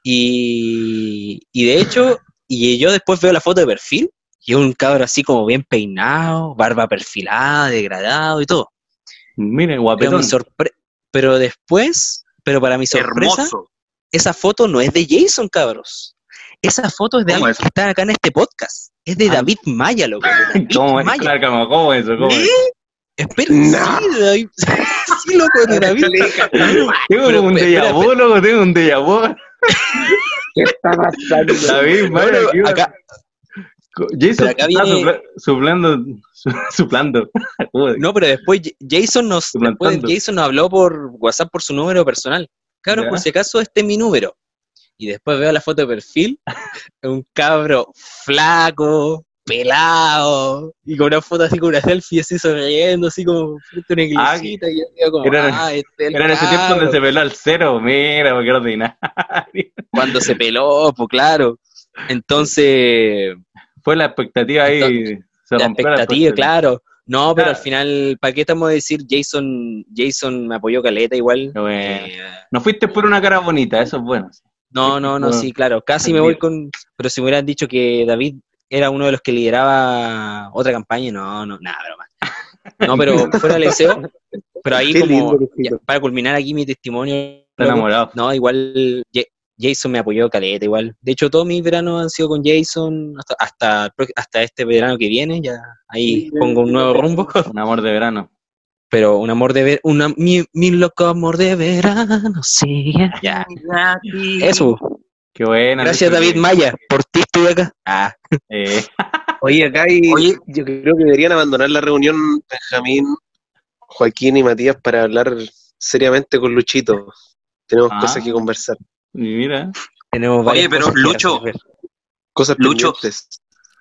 Y, y de hecho, y yo después veo la foto de perfil, y un cabro así como bien peinado, barba perfilada, degradado y todo. Miren, guapetón. Pero, pero después, pero para mi sorpresa, Hermoso esa foto no es de Jason, cabros. Esa foto es de alguien que está acá en este podcast. Es de ah. David Maya, loco. ¿Cómo es? Maya. ¿cómo es eso? ¿Cómo es? ¿Eh? Espera, sí, David. sí, loco, de David. tengo un déjà vu, loco, tengo un déjà vu. ¿Qué está pasando? David Maya, acá. Jason acá viene... suplando, suplando. no, pero después Jason nos, después Jason nos habló por WhatsApp por su número personal. Cabro, por si acaso, este es mi número. Y después veo la foto de perfil, un cabro flaco, pelado, y con una foto así con una selfie así sonriendo, así como frente a una ah, iglesita, y yo como, era, ah, este ese tiempo donde se peló al cero, mira, porque ordinario. Cuando se peló, pues claro. Entonces... Fue la expectativa ahí. se la expectativa, claro. No, pero al final, ¿para qué estamos a decir Jason, Jason me apoyó caleta igual? Eh, no fuiste por una cara bonita, eso es bueno. No, no, no, sí, claro. Casi me voy con. Pero si me hubieran dicho que David era uno de los que lideraba otra campaña, no, no, nada, broma. No, pero fuera del deseo. Pero ahí, como, para culminar aquí mi testimonio. enamorado. No, igual Jason me apoyó caleta igual. De hecho, todos mis veranos han sido con Jason hasta, hasta, este verano que viene. Ya ahí pongo un nuevo rumbo. Un amor de verano. Pero un amor de verano, mi, mi, loco amor de verano, sí. Ya. Eso. Qué buena. Gracias, David Maya. Por ti estuve acá. Ah. Eh. Oye, acá hay, Oye, yo creo que deberían abandonar la reunión Benjamín, Joaquín y Matías para hablar seriamente con Luchito. Tenemos ah. cosas que conversar. Mira. Tenemos Oye, pero Lucho, cosas Lucho,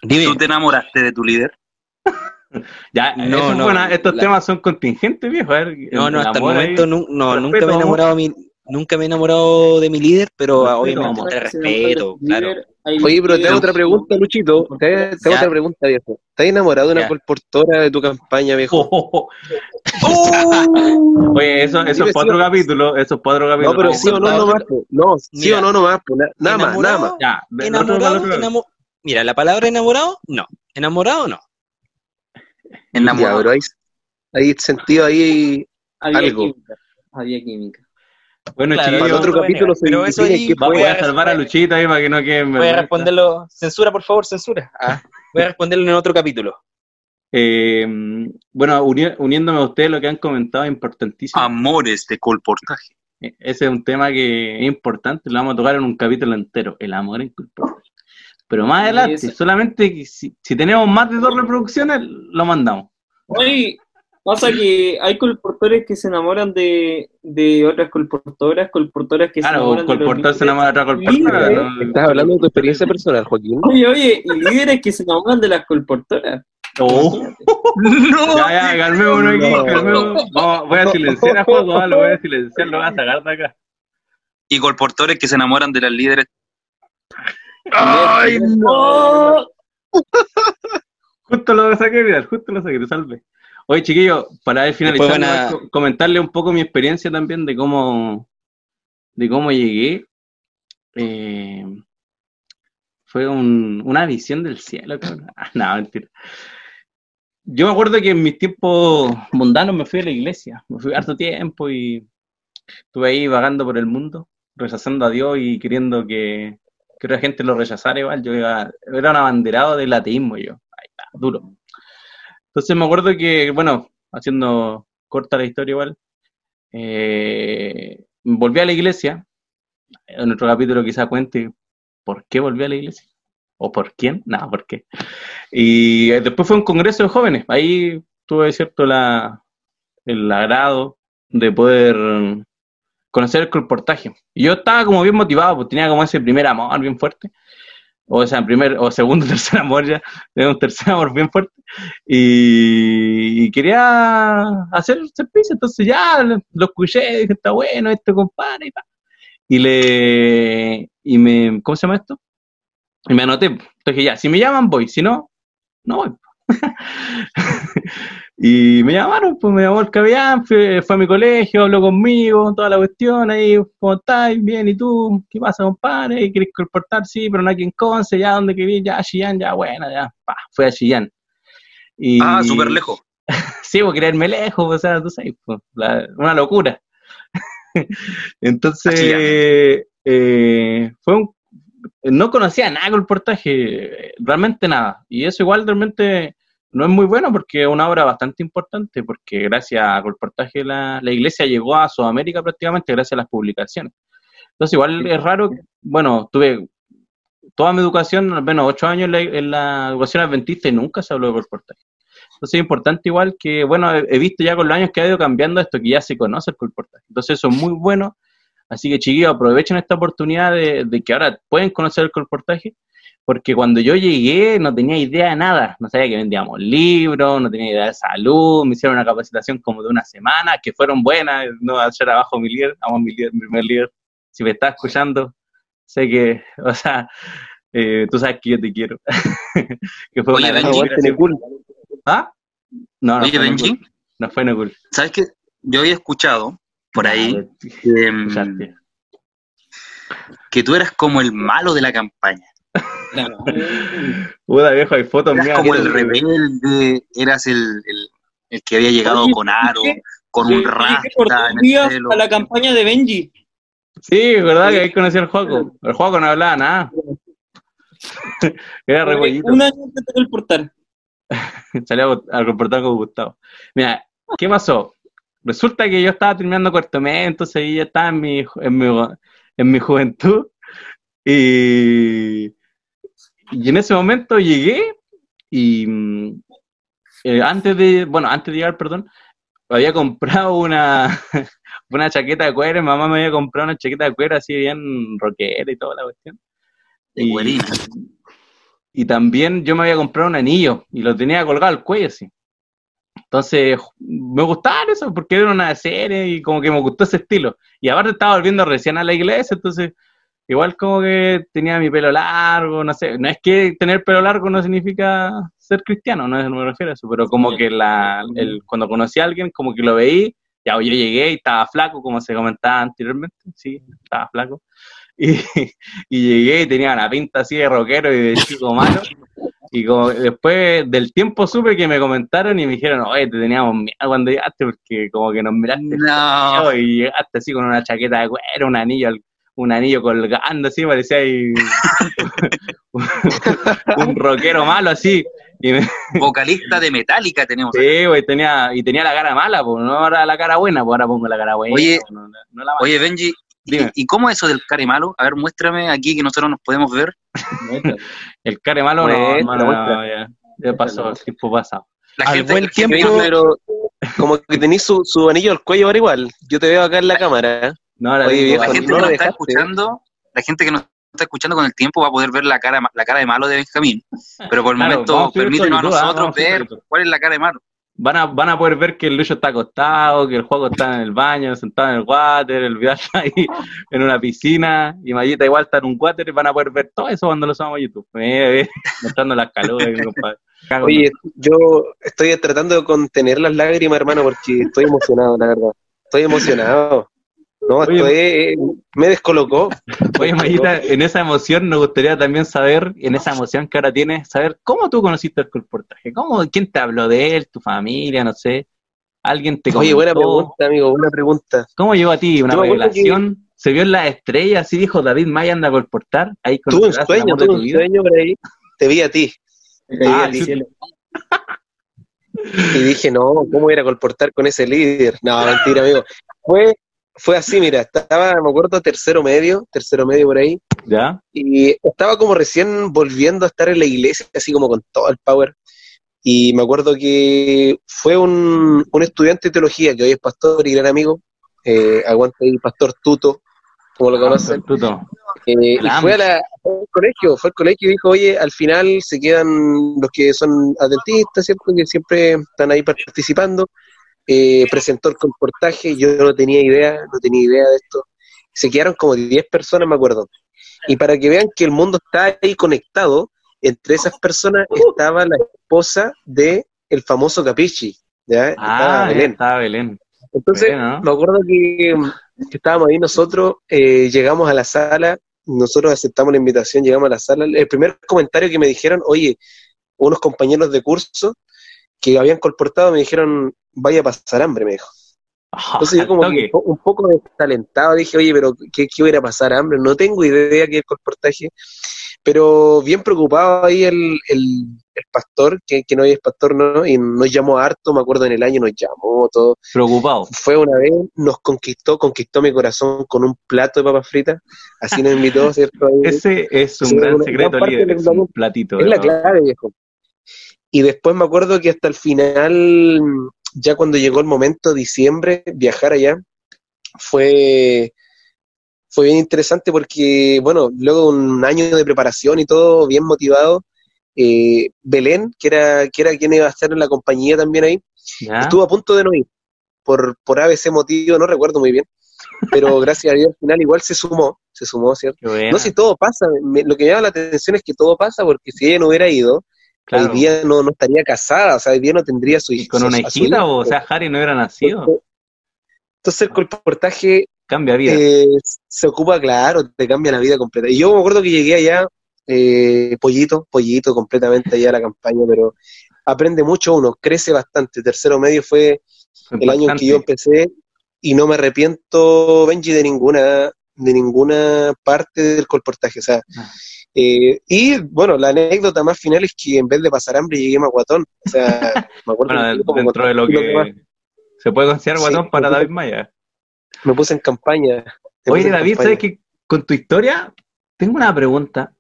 ¿tú te enamoraste de tu líder? ya, no, no, estos temas son contingentes, viejo. no, no, hasta el momento no, nunca me he enamorado de mi, nunca me he enamorado de mi líder, pero obviamente te respeto, claro. Oye, pero te hago otra pregunta, Luchito. Te, hago otra pregunta, viejo. ¿Estás enamorado de una colportora de tu campaña, viejo? Oye, eso, eso es para otro capítulo. Eso es para otro capítulo. No, pero sí o no, no más. No, sí o no, no más. Nada más, nada más. Ya, enamorado, Mira, la palabra enamorado, no. Enamorado, no. Enamorado. pero hay, hay sentido ahí algo. Química. Había química. Bueno, claro, chiquillos, otro capítulo pero eso ahí, voy a salvar a Luchito ahí para que no quede. Voy a responderlo. Censura, por favor, censura. Ah, voy a responderlo en otro capítulo. Eh, bueno, uniéndome a ustedes, lo que han comentado es importantísimo. Amores de colportaje. E, ese es un tema que es importante, lo vamos a tocar en un capítulo entero, el amor en colportaje. Pero más adelante, solamente si, si, tenemos más de dos reproducciones, lo mandamos. Oye, Pasa que hay colportores que se enamoran de, de otras colportoras, colportoras que se enamoran colportor se enamora de otra colportora. Estás hablando de tu experiencia personal, Joaquín. Oye, oye, y líderes que se enamoran de las colportoras. Oh. no. Ya, ya, calmémonos aquí, calmémonos. voy a silenciar a Juego, lo voy a silenciar, lo voy a sacar de acá. Y colportores que se enamoran de las líderes. ¡Ay, no! justo lo saqué, mira, justo lo saqué, salve. Oye, chiquillo, para finalizar, comentarle un poco mi experiencia también de cómo, de cómo llegué. Eh, fue una visión del cielo, cabrón. Ah, no, mentira. Yo me acuerdo que en mis tiempos mundanos me fui a la iglesia, me fui harto tiempo y estuve ahí vagando por el mundo, rechazando a Dios y queriendo que, que otra gente lo rechazara igual. Yo era, era un abanderado del ateísmo yo. Ahí está, duro. Entonces me acuerdo que, bueno, haciendo corta la historia igual, eh, volví a la iglesia, en otro capítulo quizá cuente por qué volví a la iglesia, o por quién, nada, por qué. Y después fue un congreso de jóvenes, ahí tuve, cierto, la, el agrado de poder conocer el colportaje. Y yo estaba como bien motivado, porque tenía como ese primer amor bien fuerte o sea, primer o segundo tercer amor ya, tengo un tercer amor bien fuerte, y, quería hacer servicio, entonces ya lo escuché, dije, está bueno este compadre, y, y le, y me, ¿cómo se llama esto? Y me anoté, entonces ya, si me llaman voy, si no, no voy. Y me llamaron, pues me llamó el Cabián, fue, a mi colegio, habló conmigo, toda la cuestión, ahí, ¿cómo estás? Bien, ¿y tú? ¿Qué pasa, compadre? ¿Quieres comportar? Sí, pero no aquí en Conce, ya, ¿dónde querés? Ya, Chillán, ya, bueno, ya, pa, fue a Chillán. Y, ah, súper lejos. sí, pues quererme lejos, o sea, tú sabes, pues, una locura. Entonces, eh, fue un, no conocía nada con el portaje, realmente nada. Y eso igual realmente no es muy bueno porque es una obra bastante importante, porque gracias al reportaje la, la iglesia llegó a Sudamérica prácticamente gracias a las publicaciones. Entonces igual es raro, bueno, tuve toda mi educación, al menos ocho años en la, educación adventista y nunca se habló de colportaje. Entonces es importante igual que, bueno, he, visto ya con los años que ha ido cambiando esto, que ya se conoce el colportaje. Entonces eso es muy bueno. Así que chiquillos, aprovechen esta oportunidad de, de que ahora pueden conocer el colportaje porque cuando yo llegué no tenía idea de nada, no sabía que vendíamos libros, no tenía idea de salud, me hicieron una capacitación como de una semana, que fueron buenas, no hacer abajo mi líder, amo mi líder, mi primer líder, si me estás escuchando, sé que, o sea, eh, tú sabes que yo te quiero. que fue Oye, una Benji, cool. ¿Ah? No, no Oye, Benji, no fue no cool. ¿Sabes que Yo había escuchado por ahí que, mm, que tú eras como el malo de la campaña. Claro. viejo, hay fotos eras como el rebelde, eras el, el, que había llegado con aro, con un rasta a la campaña de Benji. Sí, verdad que ahí conocí al juego. El juego no hablaba nada. Era rebollito. Un año antes del portal. Salió al reportar con Gustavo. Mira, ¿qué pasó? Resulta que yo estaba terminando cuarto mes, entonces ya estaba en mi, en mi, en mi juventud. Y y en ese momento llegué y mm, eh, antes de, bueno, antes de llegar, perdón, había comprado una, una chaqueta de cuero, mi mamá me había comprado una chaqueta de cuero así bien rockera y toda la cuestión. y, y también yo me había comprado un anillo y lo tenía colgado al cuello así. Entonces, me gustaba eso porque era una serie y como que me gustó ese estilo. Y aparte estaba volviendo recién a la iglesia, entonces igual como que tenía mi pelo largo, no sé, no es que tener pelo largo no significa ser cristiano, no, me refiero a eso, pero como que la, el, cuando conocí a alguien, como que lo veí, ya yo llegué y estaba flaco, como se comentaba anteriormente, sí, estaba flaco. Y, y llegué y tenía una pinta así de rockero y de chico malo. Y como después del tiempo supe que me comentaron y me dijeron, oye, te teníamos miedo cuando llegaste porque como que nos miraste no. y llegaste así con una chaqueta de cuero, un anillo, un anillo colgando así, parecía ahí un rockero malo así. Vocalista de Metallica tenemos. Sí, güey, tenía, y tenía la cara mala, pues no ahora la cara buena, pues ahora pongo la cara buena. Oye, no, oye Benji, ¿Y, cómo es eso del care malo? A ver, muéstrame aquí que nosotros nos podemos ver. el care malo no, ya, pasó, el tiempo pasado. La Al buen tiempo, pero como que tenéis su, su, anillo al cuello ahora igual. Yo te veo acá en la cámara. No, la, Oye, la gente que nos está escuchando, la gente que nos está escuchando con el tiempo va a poder ver la cara, la cara de malo de Benjamín. Pero por el momento, permítanos a nosotros ver cuál es la cara de malo van a, van a poder ver que el Lucho está acostado, que el juego está en el baño, sentado en el water, el Vidal ahí en una piscina, y Mayita igual está en un water, y van a poder ver todo eso cuando lo subamos a YouTube. mostrando las calores, mi compadre. Oye, yo estoy tratando de contener las lágrimas, hermano, porque estoy emocionado, la verdad. Estoy emocionado. No, estoy, me descolocó. Oye, Mayita, en esa emoción nos gustaría también saber, en esa emoción que ahora tienes, saber cómo tú conociste el colportaje. ¿Cómo, ¿Quién te habló de él? ¿Tu familia? No sé. ¿Alguien te comentó? Oye, buena pregunta, amigo, buena pregunta. ¿Cómo llegó a ti? ¿Una revelación? ¿Se vio en la estrella? Así dijo David Maya anda a colportar. Ahí tuve un sueño, tuve un sueño por ahí. Te vi a ti. Ah, y dije, no, ¿cómo ir a colportar con ese líder? No, mentira, amigo. Fue fue así, mira, estaba, me acuerdo, tercero medio, tercero medio por ahí. ¿Ya? Y estaba como recién volviendo a estar en la iglesia, así como con todo el power. Y me acuerdo que fue un, un estudiante de teología, que hoy es pastor y gran amigo, eh, aguante el pastor Tuto, como lo conocen. Tuto. Eh, y fue, a la, al colegio, fue al colegio y dijo, oye, al final se quedan los que son adventistas, ¿cierto? que siempre están ahí participando, eh, presentó el comportaje, yo no tenía idea, no tenía idea de esto. Se quedaron como 10 personas, me acuerdo. Y para que vean que el mundo está ahí conectado, entre esas personas estaba la esposa de el famoso Capichi, ¿ya? Ah, estaba Belén. Entonces, me acuerdo que, estábamos ahí nosotros, eh, llegamos a la sala, nosotros aceptamos la invitación, llegamos a la sala. El primer comentario que me dijeron, oye, unos compañeros de curso que habían colportado me dijeron, vaya a pasar hambre, me dijo. Entonces yo como un poco desalentado dije, oye, pero ¿qué, qué hubiera pasar hambre? No tengo idea qué es el colportaje, pero bien preocupado ahí el, el, pastor, que, que, no es pastor, ¿no? Y nos llamó harto, me acuerdo en el año, nos llamó todo. Preocupado. Fue una vez, nos conquistó, conquistó mi corazón con un plato de papas fritas, así nos invitó, ¿cierto? Ese es un gran secreto, líder, es un platito. Es la clave, viejo. Y después me acuerdo que hasta el final ya cuando llegó el momento, diciembre, viajar allá, fue, fue bien interesante porque, bueno, luego un año de preparación y todo, bien motivado, eh, Belén, que era, que era quien iba a estar en la compañía también ahí, estuvo a punto de no ir, por, por ABC motivo, no recuerdo muy bien, pero gracias a Dios al final igual se sumó, se sumó, ¿cierto? No sé si todo pasa, lo que me llama la atención es que todo pasa porque si ella no hubiera ido, Hoy día no, no estaría casada, o sea, hoy día no tendría su hija. ¿Con una hijita o, sea, Harry no hubiera nacido? Entonces, el colportaje cambia vida. Eh, se ocupa, claro, te cambia la vida completa. Y yo me acuerdo que llegué allá, eh, pollito, pollito completamente allá a la campaña, pero aprende mucho uno, crece bastante. Tercero medio fue el año en que yo empecé y no me arrepiento, Benji, de ninguna, de ninguna parte del colportaje. O sea, ah. Eh, y bueno, la anécdota más final es que en vez de pasar hambre llegué más guatón. O sea, me acuerdo dentro de lo que se puede considerar guatón para David Maya. Me puse en campaña. Oye, David, ¿sabes que con tu historia tengo una pregunta?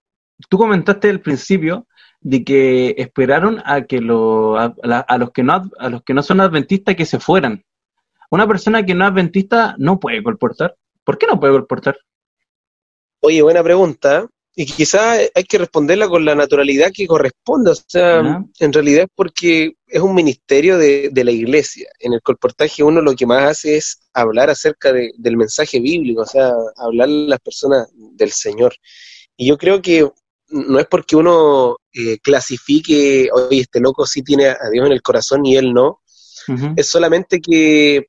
Tú comentaste al principio de que esperaron a que lo, a, los que no a los que no son adventistas que se fueran. Una persona que no es adventista no puede colportar. ¿Por qué no puede colportar? Oye, buena pregunta. Y quizá hay que responderla con la naturalidad que corresponde. O sea, en realidad es porque es un ministerio de, la iglesia. En el colportaje uno lo que más hace es hablar acerca del mensaje bíblico, o sea, hablar a las personas del Señor. Y yo creo que no es porque uno eh, clasifique, oye, este loco sí tiene a Dios en el corazón y él no. Es solamente que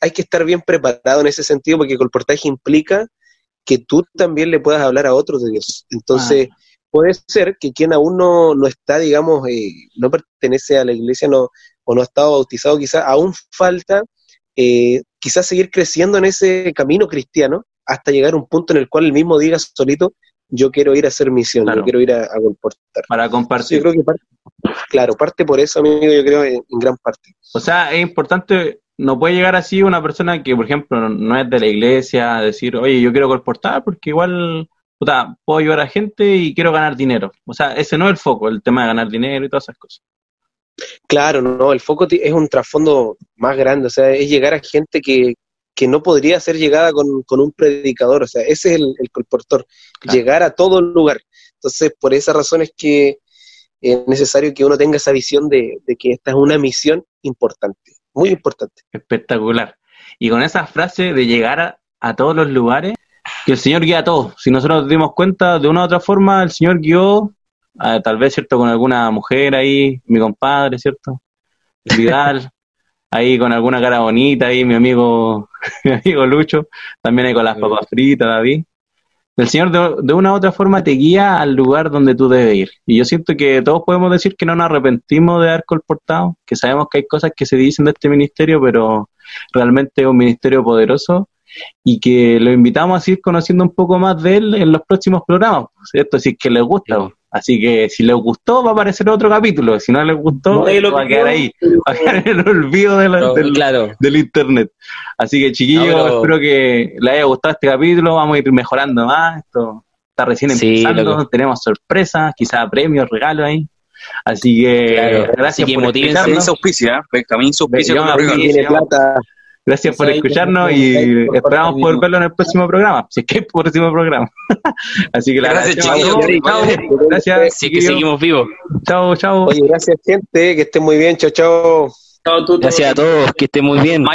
hay que estar bien preparado en ese sentido porque el colportaje implica que tú también le puedas hablar a otros de Dios. Entonces, ah. puede ser que quien aún no, no está, digamos, eh, no pertenece a la iglesia no, o no ha estado bautizado, quizás aún falta eh, quizás seguir creciendo en ese camino cristiano hasta llegar a un punto en el cual el mismo diga solito, yo quiero ir a hacer misión, yo quiero ir a, a comportar. Para compartir. Yo creo que claro, parte por eso, amigo, yo creo en gran parte. O sea, es importante no puede llegar así una persona que, por ejemplo, no es de la iglesia, a decir, oye, yo quiero colportar porque igual puta, puedo ayudar a gente y quiero ganar dinero. O sea, ese no es el foco, el tema de ganar dinero y todas esas cosas. Claro, no, el foco es un trasfondo más grande, o sea, es llegar a gente que, que no podría ser llegada con, un predicador, o sea, ese es el, colportor, llegar a todo lugar. Entonces, por esa razón es que es necesario que uno tenga esa visión de que esta es una misión importante muy importante. Espectacular. Y con esa frase de llegar a, todos los lugares, que el Señor guía a todos. Si nosotros nos dimos cuenta, de una u otra forma, el Señor guió, tal vez, ¿cierto? Con alguna mujer ahí, mi compadre, ¿cierto? Vidal, ahí con alguna cara bonita, ahí mi amigo, mi amigo Lucho, también ahí con las papas fritas, David el Señor de, una u otra forma te guía al lugar donde tú debes ir. Y yo siento que todos podemos decir que no nos arrepentimos de haber colportado, que sabemos que hay cosas que se dicen de este ministerio, pero realmente es un ministerio poderoso y que lo invitamos a seguir conociendo un poco más de él en los próximos programas, ¿cierto? Si es que les gusta. Así que si les gustó, va a aparecer otro capítulo. Si no les gustó, va a quedar ahí. Va a quedar en el olvido del, del, internet. Así que, chiquillos, espero que les haya gustado este capítulo. Vamos a ir mejorando más. Esto está recién empezando. Tenemos sorpresas, quizás premios, regalos ahí. Así que, gracias por escucharnos. auspicia, también auspicia. Gracias por escucharnos y esperamos poder verlo en el próximo programa, si es que es el próximo programa. Así que la gracias, chicos. Gracias. Sí, que seguimos vivos. Chao, chao. Oye, gracias, gente. Que estén muy bien. Chao, chao. Gracias a todos. Que estén muy bien.